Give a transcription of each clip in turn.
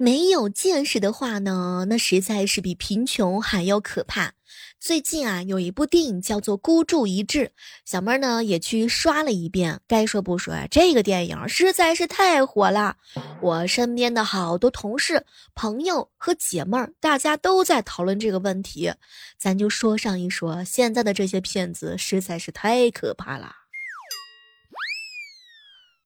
没有见识的话呢，那实在是比贫穷还要可怕。最近啊，有一部电影叫做《孤注一掷》，小妹儿呢也去刷了一遍。该说不说啊，这个电影实在是太火了。我身边的好多同事、朋友和姐妹儿，大家都在讨论这个问题。咱就说上一说，现在的这些骗子实在是太可怕了。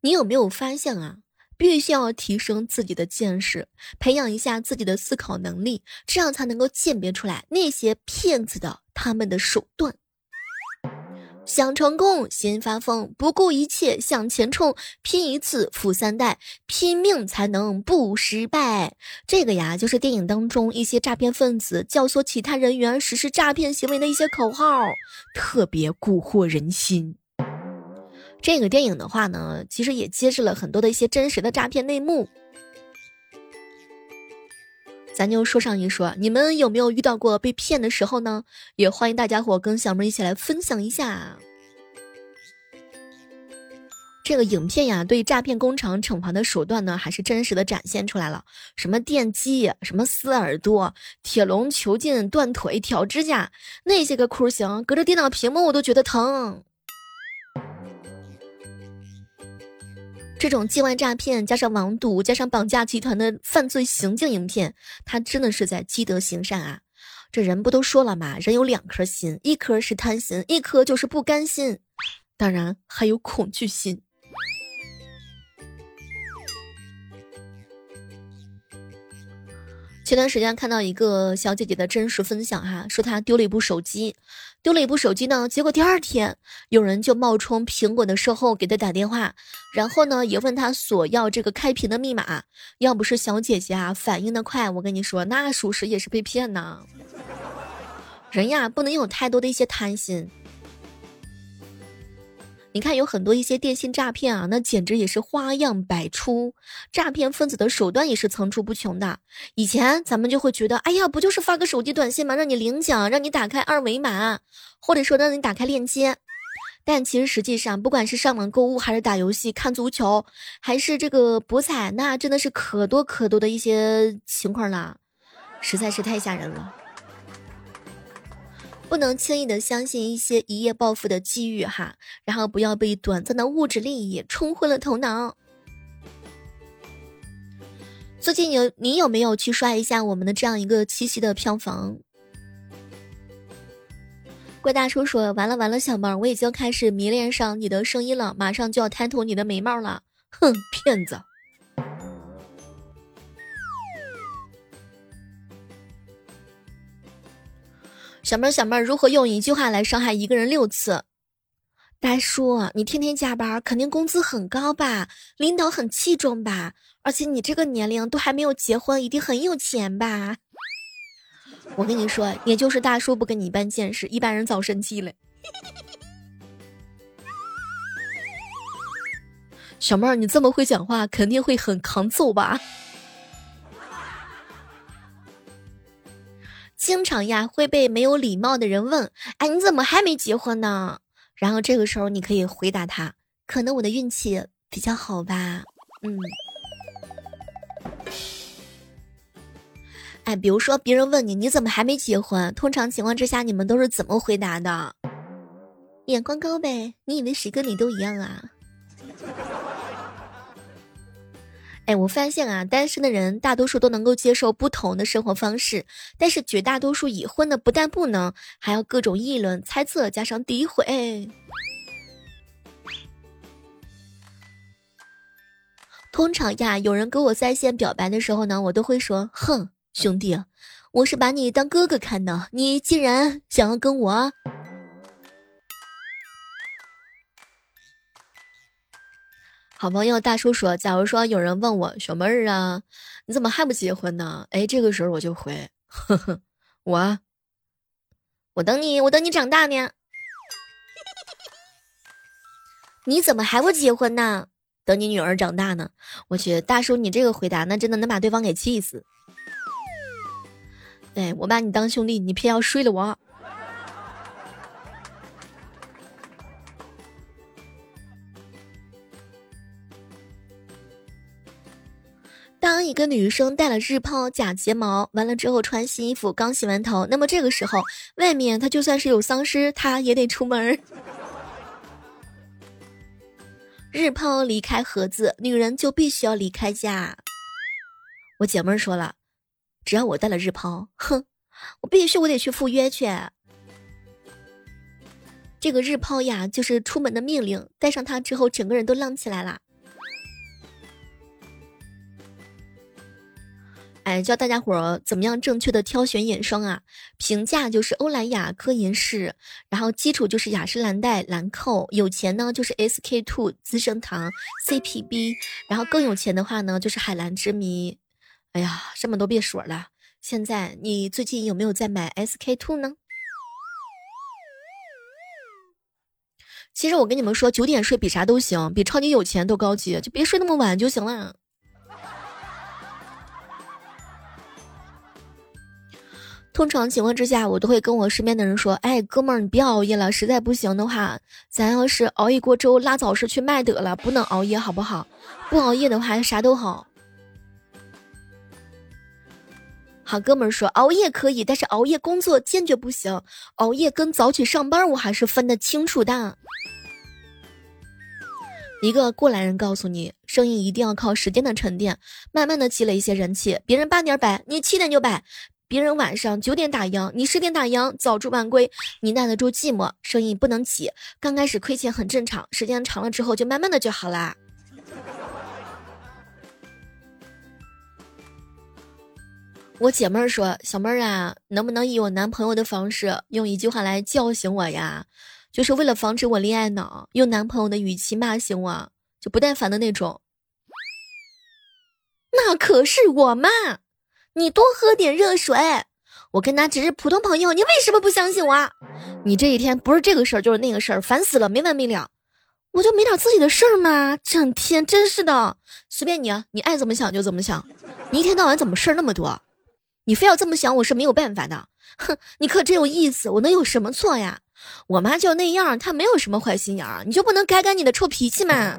你有没有发现啊？必须要提升自己的见识，培养一下自己的思考能力，这样才能够鉴别出来那些骗子的他们的手段。想成功，先发疯，不顾一切向前冲，拼一次富三代，拼命才能不失败。这个呀，就是电影当中一些诈骗分子教唆其他人员实施诈骗行为的一些口号，特别蛊惑人心。这个电影的话呢，其实也揭示了很多的一些真实的诈骗内幕。咱就说上一说，你们有没有遇到过被骗的时候呢？也欢迎大家伙跟小妹一起来分享一下。这个影片呀，对诈骗工厂惩罚的手段呢，还是真实的展现出来了。什么电击，什么撕耳朵、铁笼囚禁、断腿、挑指甲，那些个酷刑，隔着电脑屏幕我都觉得疼。这种境外诈骗加上网赌加上绑架集团的犯罪行径影片，他真的是在积德行善啊！这人不都说了吗？人有两颗心，一颗是贪心，一颗就是不甘心，当然还有恐惧心。前段时间看到一个小姐姐的真实分享哈，说她丢了一部手机。丢了一部手机呢，结果第二天有人就冒充苹果的售后给他打电话，然后呢也问他索要这个开屏的密码。要不是小姐姐啊反应的快，我跟你说，那属实也是被骗呢。人呀，不能有太多的一些贪心。你看，有很多一些电信诈骗啊，那简直也是花样百出，诈骗分子的手段也是层出不穷的。以前咱们就会觉得，哎呀，不就是发个手机短信吗？让你领奖，让你打开二维码，或者说让你打开链接。但其实实际上，不管是上网购物，还是打游戏、看足球，还是这个博彩，那真的是可多可多的一些情况了，实在是太吓人了。不能轻易的相信一些一夜暴富的机遇哈，然后不要被短暂的物质利益冲昏了头脑。最近有你有没有去刷一下我们的这样一个七夕的票房？怪大叔说完了完了，小妹儿，我已经开始迷恋上你的声音了，马上就要贪图你的美貌了，哼，骗子。小妹儿，小妹儿，如何用一句话来伤害一个人六次？大叔，你天天加班，肯定工资很高吧？领导很器重吧？而且你这个年龄都还没有结婚，一定很有钱吧？我跟你说，也就是大叔不跟你一般见识，一般人早生气了。小妹儿，你这么会讲话，肯定会很扛揍吧？经常呀会被没有礼貌的人问：“哎，你怎么还没结婚呢？”然后这个时候你可以回答他：“可能我的运气比较好吧。”嗯。哎，比如说别人问你你怎么还没结婚，通常情况之下你们都是怎么回答的？眼光高呗，你以为谁跟你都一样啊？哎，我发现啊，单身的人大多数都能够接受不同的生活方式，但是绝大多数已婚的不但不能，还要各种议论、猜测，加上诋毁。通常呀，有人给我在线表白的时候呢，我都会说：“哼，兄弟，我是把你当哥哥看的，你竟然想要跟我……”好朋友大叔说：“假如说有人问我小妹儿啊，你怎么还不结婚呢？”哎，这个时候我就回：“呵呵，我，我等你，我等你长大呢。你怎么还不结婚呢？等你女儿长大呢。我去，大叔，你这个回答那真的能把对方给气死。对我把你当兄弟，你偏要睡了我。”当一个女生戴了日抛、假睫毛，完了之后穿新衣服，刚洗完头，那么这个时候，外面她就算是有丧尸，她也得出门。日抛离开盒子，女人就必须要离开家。我姐妹儿说了，只要我戴了日抛，哼，我必须我得去赴约去。这个日抛呀，就是出门的命令，戴上它之后，整个人都浪起来了。教大家伙儿怎么样正确的挑选眼霜啊？平价就是欧莱雅、科颜氏，然后基础就是雅诗兰黛、兰蔻，有钱呢就是 SK two、资生堂、CPB，然后更有钱的话呢就是海蓝之谜。哎呀，这么多别说了。现在你最近有没有在买 SK two 呢？其实我跟你们说，九点睡比啥都行，比超级有钱都高级，就别睡那么晚就行了。通常情况之下，我都会跟我身边的人说：“哎，哥们儿，你别熬夜了，实在不行的话，咱要是熬一锅粥，拉早市去卖得了，不能熬夜，好不好？不熬夜的话，啥都好。”好哥们儿说：“熬夜可以，但是熬夜工作坚决不行。熬夜跟早起上班，我还是分得清楚的。”一个过来人告诉你，生意一定要靠时间的沉淀，慢慢的积累一些人气。别人八点摆，你七点就摆。别人晚上九点打烊，你十点打烊，早出晚归，你耐得住寂寞，生意不能急。刚开始亏钱很正常，时间长了之后就慢慢的就好啦。我姐妹儿说：“小妹儿啊，能不能以我男朋友的方式，用一句话来叫醒我呀？就是为了防止我恋爱脑，用男朋友的语气骂醒我，就不耐烦的那种。那可是我妈。”你多喝点热水。我跟他只是普通朋友，你为什么不相信我？你这一天不是这个事儿就是那个事儿，烦死了，没完没了。我就没点自己的事儿吗？整天真是的，随便你，你爱怎么想就怎么想。你一天到晚怎么事儿那么多？你非要这么想，我是没有办法的。哼，你可真有意思，我能有什么错呀？我妈就那样，她没有什么坏心眼儿，你就不能改改你的臭脾气吗？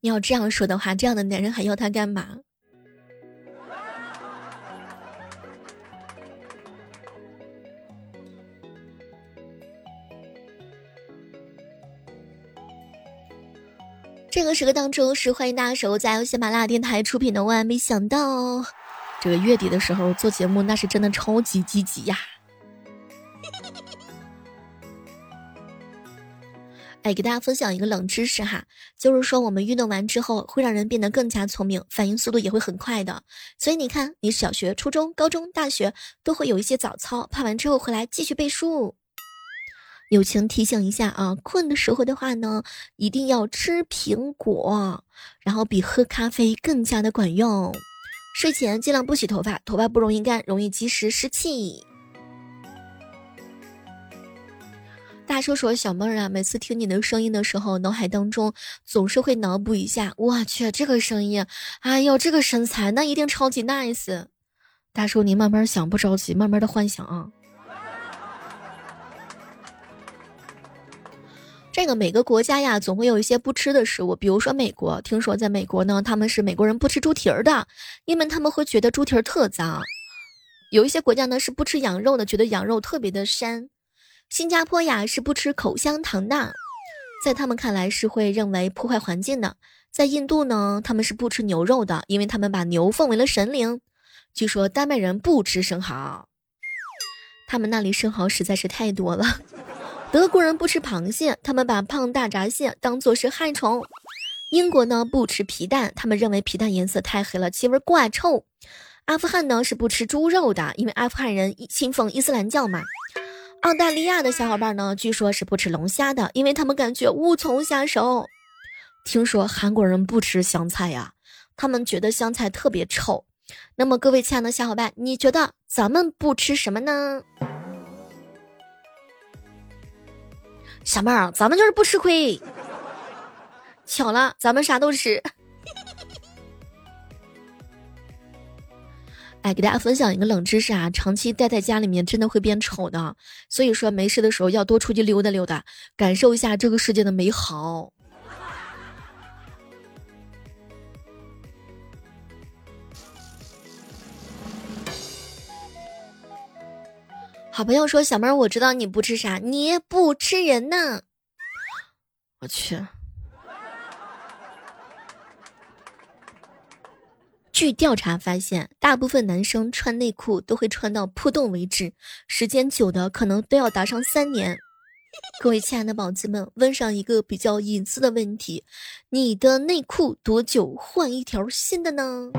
你要这样说的话，这样的男人还要他干嘛？这个时刻当中是欢迎大家守在由喜马拉雅电台出品的。万万没想到，这个月底的时候做节目，那是真的超级积极呀。哎，给大家分享一个冷知识哈，就是说我们运动完之后会让人变得更加聪明，反应速度也会很快的。所以你看，你小学、初中、高中、大学都会有一些早操，拍完之后回来继续背书。友情提醒一下啊，困的时候的话呢，一定要吃苹果，然后比喝咖啡更加的管用。睡前尽量不洗头发，头发不容易干，容易积食湿气。大叔说：“小妹儿啊，每次听你的声音的时候，脑海当中总是会脑补一下，我去这个声音，哎呦这个身材，那一定超级 nice。”大叔，你慢慢想，不着急，慢慢的幻想啊。这个每个国家呀，总会有一些不吃的食物，比如说美国，听说在美国呢，他们是美国人不吃猪蹄儿的，因为他们会觉得猪蹄儿特脏。有一些国家呢是不吃羊肉的，觉得羊肉特别的膻。新加坡呀是不吃口香糖的，在他们看来是会认为破坏环境的。在印度呢，他们是不吃牛肉的，因为他们把牛奉为了神灵。据说丹麦人不吃生蚝，他们那里生蚝实在是太多了。德国人不吃螃蟹，他们把胖大闸蟹当做是害虫。英国呢不吃皮蛋，他们认为皮蛋颜色太黑了，气味怪臭。阿富汗呢是不吃猪肉的，因为阿富汗人信奉伊斯兰教嘛。澳大利亚的小伙伴呢，据说是不吃龙虾的，因为他们感觉无从下手。听说韩国人不吃香菜呀，他们觉得香菜特别臭。那么各位亲爱的小伙伴，你觉得咱们不吃什么呢？小妹儿，咱们就是不吃亏。巧了，咱们啥都吃。来给大家分享一个冷知识啊长期待在家里面真的会变丑的所以说没事的时候要多出去溜达溜达感受一下这个世界的美好。好朋友说小妹儿我知道你不吃啥你不吃人呢我去。据调查发现，大部分男生穿内裤都会穿到破洞为止，时间久的可能都要达上三年。各位亲爱的宝子们，问上一个比较隐私的问题：你的内裤多久换一条新的呢？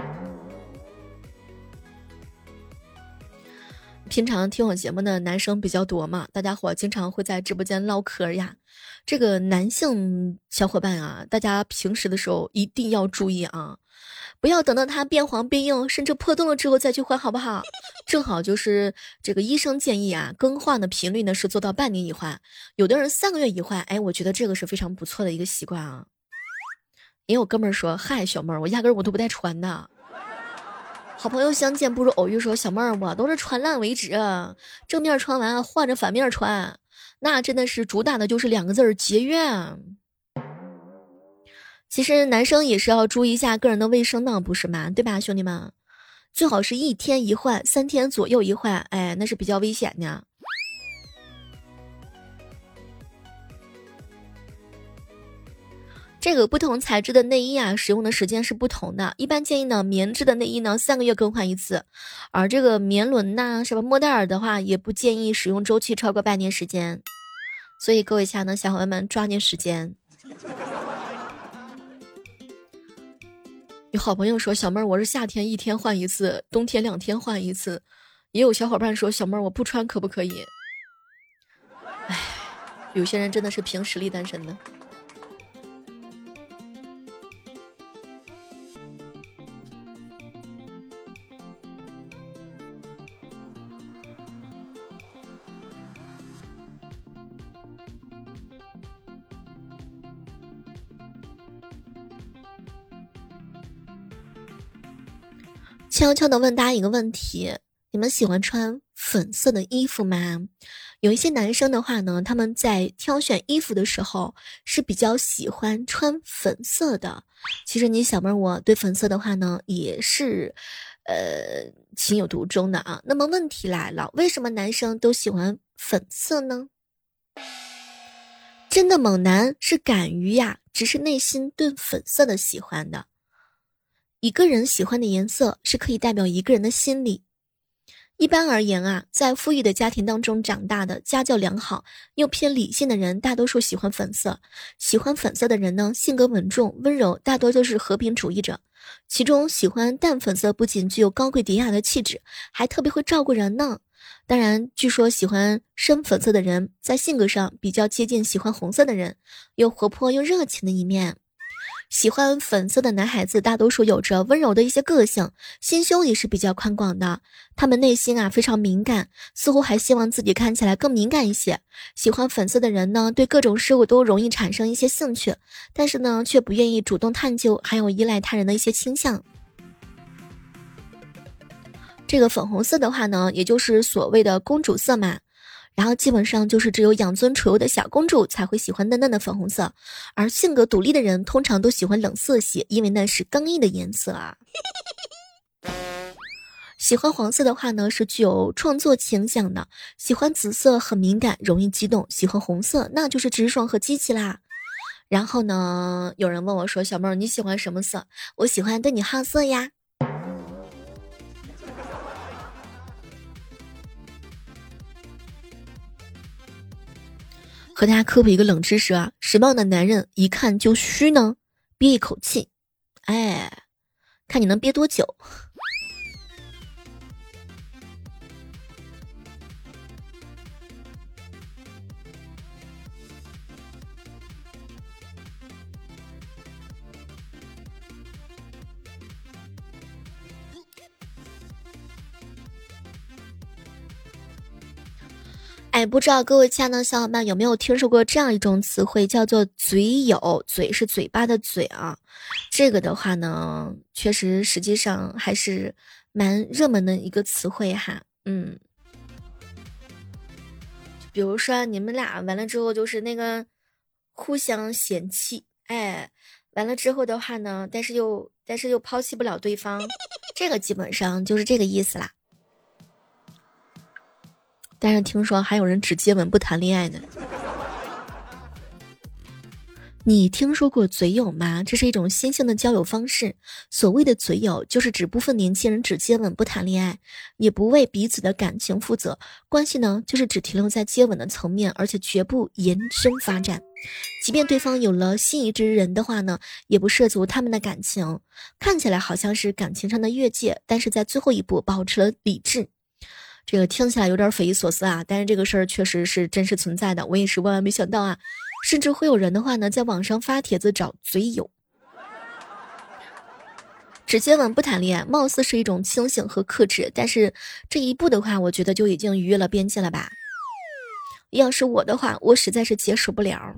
平常听我节目的男生比较多嘛，大家伙经常会在直播间唠嗑呀。这个男性小伙伴啊，大家平时的时候一定要注意啊。不要等到它变黄变硬，甚至破洞了之后再去换，好不好？正好就是这个医生建议啊，更换的频率呢是做到半年一换，有的人三个月一换。哎，我觉得这个是非常不错的一个习惯啊。也有哥们儿说：“嗨，小妹儿，我压根儿我都不带穿的。”好朋友相见不如偶遇，说：“小妹儿，我都是穿烂为止，正面穿完换着反面穿，那真的是主打的就是两个字儿节约。”其实男生也是要注意一下个人的卫生的，不是吗？对吧，兄弟们？最好是一天一换，三天左右一换，哎，那是比较危险的。这个不同材质的内衣啊，使用的时间是不同的。一般建议呢，棉质的内衣呢，三个月更换一次；而这个棉纶呐，什么莫代尔的话，也不建议使用周期超过半年时间。所以各位亲爱的小伙伴们，抓紧时间。有好朋友说：“小妹儿，我是夏天一天换一次，冬天两天换一次。”也有小伙伴说：“小妹儿，我不穿可不可以？”哎，有些人真的是凭实力单身的。悄悄的问大家一个问题：你们喜欢穿粉色的衣服吗？有一些男生的话呢，他们在挑选衣服的时候是比较喜欢穿粉色的。其实你小妹儿，我对粉色的话呢，也是，呃，情有独钟的啊。那么问题来了，为什么男生都喜欢粉色呢？真的猛男是敢于呀，只是内心对粉色的喜欢的。一个人喜欢的颜色是可以代表一个人的心理。一般而言啊，在富裕的家庭当中长大的、家教良好又偏理性的人，大多数喜欢粉色。喜欢粉色的人呢，性格稳重、温柔，大多都是和平主义者。其中喜欢淡粉色，不仅具有高贵典雅的气质，还特别会照顾人呢。当然，据说喜欢深粉色的人，在性格上比较接近喜欢红色的人，有活泼又热情的一面。喜欢粉色的男孩子，大多数有着温柔的一些个性，心胸也是比较宽广的。他们内心啊非常敏感，似乎还希望自己看起来更敏感一些。喜欢粉色的人呢，对各种事物都容易产生一些兴趣，但是呢，却不愿意主动探究，还有依赖他人的一些倾向。这个粉红色的话呢，也就是所谓的公主色嘛。然后基本上就是只有养尊处优的小公主才会喜欢嫩嫩的粉红色，而性格独立的人通常都喜欢冷色系，因为那是刚毅的颜色啊。喜欢黄色的话呢，是具有创作倾向的；喜欢紫色很敏感，容易激动；喜欢红色那就是直爽和积极啦。然后呢，有人问我说：“小妹儿，你喜欢什么色？”我喜欢对你好色呀。和大家科普一个冷知识啊，什么样的男人一看就虚呢？憋一口气，哎，看你能憋多久。哎，不知道各位亲爱的小伙伴有没有听说过这样一种词汇，叫做“嘴友”。嘴是嘴巴的嘴啊，这个的话呢，确实实际上还是蛮热门的一个词汇哈。嗯，比如说你们俩完了之后，就是那个互相嫌弃，哎，完了之后的话呢，但是又但是又抛弃不了对方，这个基本上就是这个意思啦。但是听说还有人只接吻不谈恋爱呢。你听说过嘴友吗？这是一种新兴的交友方式。所谓的嘴友，就是指部分年轻人只接吻不谈恋爱，也不为彼此的感情负责，关系呢就是只停留在接吻的层面，而且绝不延伸发展。即便对方有了心仪之人的话呢，也不涉足他们的感情。看起来好像是感情上的越界，但是在最后一步保持了理智。这个听起来有点匪夷所思啊，但是这个事儿确实是真实存在的，我也是万万没想到啊。甚至会有人的话呢，在网上发帖子找嘴友，只接吻不谈恋爱，貌似是一种清醒和克制，但是这一步的话，我觉得就已经逾越了边界了吧。要是我的话，我实在是接受不了。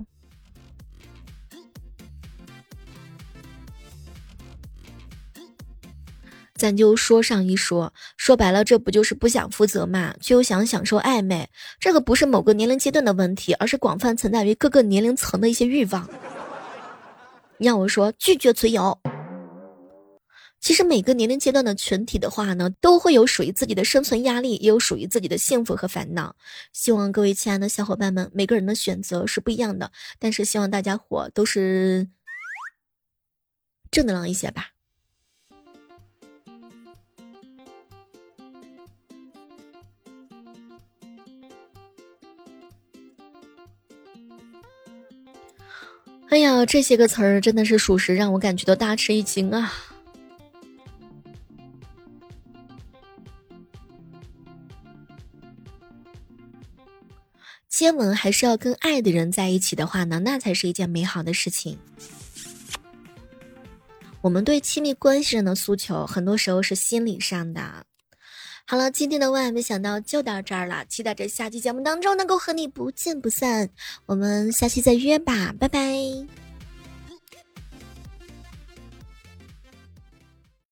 咱就说上一说，说白了，这不就是不想负责嘛，却又想享受暧昧。这个不是某个年龄阶段的问题，而是广泛存在于各个年龄层的一些欲望。让我说拒绝嘴友。其实每个年龄阶段的群体的话呢，都会有属于自己的生存压力，也有属于自己的幸福和烦恼。希望各位亲爱的小伙伴们，每个人的选择是不一样的，但是希望大家伙都是正能量一些吧。哎呀，这些个词儿真的是属实让我感觉到大吃一惊啊！接吻还是要跟爱的人在一起的话呢，那才是一件美好的事情。我们对亲密关系上的诉求，很多时候是心理上的。好了，今天的万没想到就到这儿了，期待着下期节目当中能够和你不见不散。我们下期再约吧，拜拜。